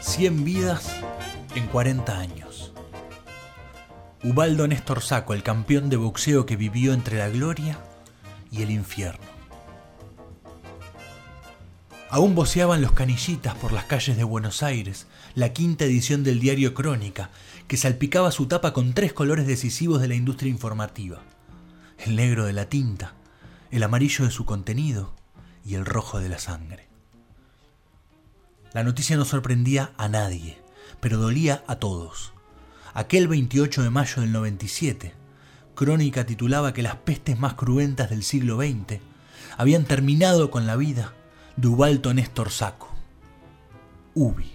100 vidas en 40 años. Ubaldo Néstor Saco, el campeón de boxeo que vivió entre la gloria y el infierno. Aún voceaban los canillitas por las calles de Buenos Aires, la quinta edición del diario Crónica, que salpicaba su tapa con tres colores decisivos de la industria informativa. El negro de la tinta, el amarillo de su contenido y el rojo de la sangre. La noticia no sorprendía a nadie, pero dolía a todos. Aquel 28 de mayo del 97, Crónica titulaba que las pestes más cruentas del siglo XX habían terminado con la vida de Ubalto Néstor Saco. Ubi,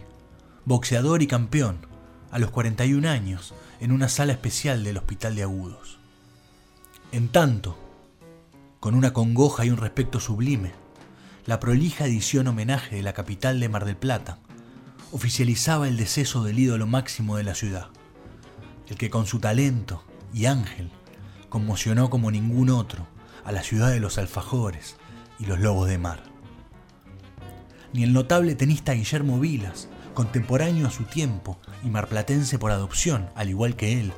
boxeador y campeón, a los 41 años, en una sala especial del Hospital de Agudos. En tanto, con una congoja y un respeto sublime, la prolija edición homenaje de la capital de Mar del Plata oficializaba el deceso del ídolo máximo de la ciudad, el que con su talento y ángel conmocionó como ningún otro a la ciudad de los alfajores y los lobos de mar. Ni el notable tenista Guillermo Vilas, contemporáneo a su tiempo y marplatense por adopción, al igual que él,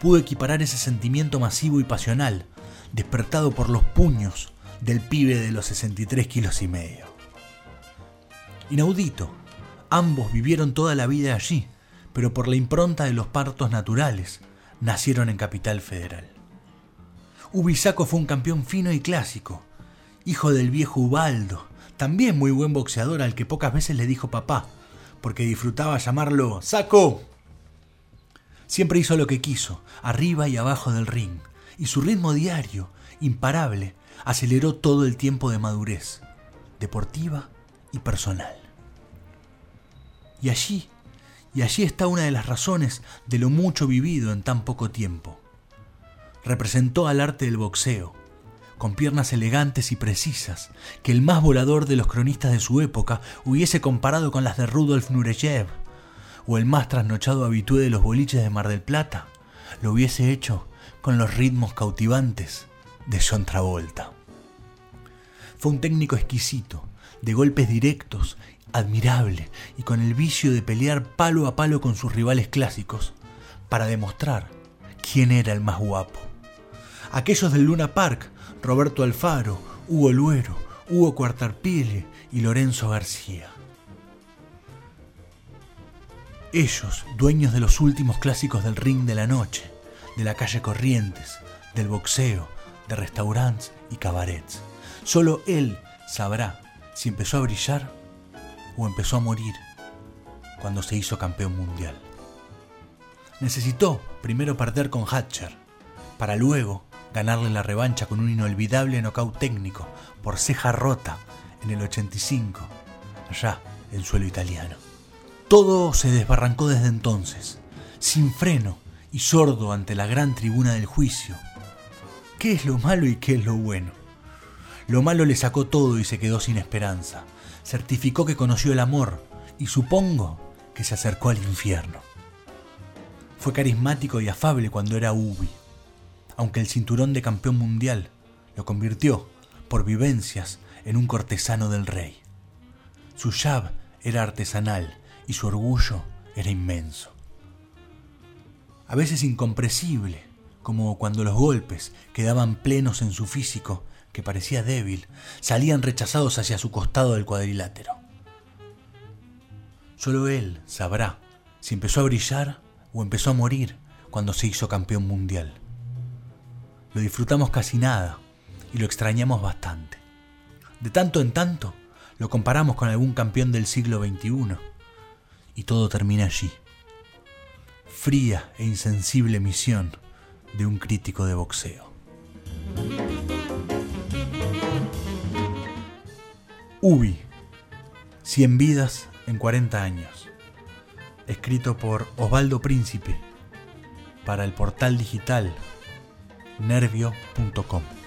pudo equiparar ese sentimiento masivo y pasional, despertado por los puños del pibe de los 63 kilos y medio. Inaudito, ambos vivieron toda la vida allí, pero por la impronta de los partos naturales, nacieron en Capital Federal. Ubisaco fue un campeón fino y clásico, hijo del viejo Ubaldo, también muy buen boxeador al que pocas veces le dijo papá, porque disfrutaba llamarlo Saco. Siempre hizo lo que quiso, arriba y abajo del ring, y su ritmo diario, imparable, aceleró todo el tiempo de madurez, deportiva y personal. Y allí, y allí está una de las razones de lo mucho vivido en tan poco tiempo representó al arte del boxeo, con piernas elegantes y precisas, que el más volador de los cronistas de su época hubiese comparado con las de Rudolf Nureyev, o el más trasnochado habitué de los boliches de Mar del Plata, lo hubiese hecho con los ritmos cautivantes de John Travolta. Fue un técnico exquisito, de golpes directos, admirable y con el vicio de pelear palo a palo con sus rivales clásicos, para demostrar quién era el más guapo aquellos del Luna Park, Roberto Alfaro, Hugo Luero, Hugo Cuartarpile y Lorenzo García. Ellos, dueños de los últimos clásicos del ring de la noche, de la calle Corrientes, del boxeo, de restaurantes y cabarets. Solo él sabrá si empezó a brillar o empezó a morir cuando se hizo campeón mundial. Necesitó primero perder con Hatcher, para luego ganarle la revancha con un inolvidable knockout técnico por ceja rota en el 85, allá en suelo italiano. Todo se desbarrancó desde entonces, sin freno y sordo ante la gran tribuna del juicio. ¿Qué es lo malo y qué es lo bueno? Lo malo le sacó todo y se quedó sin esperanza. Certificó que conoció el amor y supongo que se acercó al infierno. Fue carismático y afable cuando era Ubi aunque el cinturón de campeón mundial lo convirtió, por vivencias, en un cortesano del rey. Su jab era artesanal y su orgullo era inmenso. A veces incomprensible, como cuando los golpes quedaban plenos en su físico, que parecía débil, salían rechazados hacia su costado del cuadrilátero. Solo él sabrá si empezó a brillar o empezó a morir cuando se hizo campeón mundial lo disfrutamos casi nada y lo extrañamos bastante. De tanto en tanto, lo comparamos con algún campeón del siglo XXI y todo termina allí. Fría e insensible misión de un crítico de boxeo. Ubi, 100 vidas en 40 años. Escrito por Osvaldo Príncipe para el portal digital nervio.com.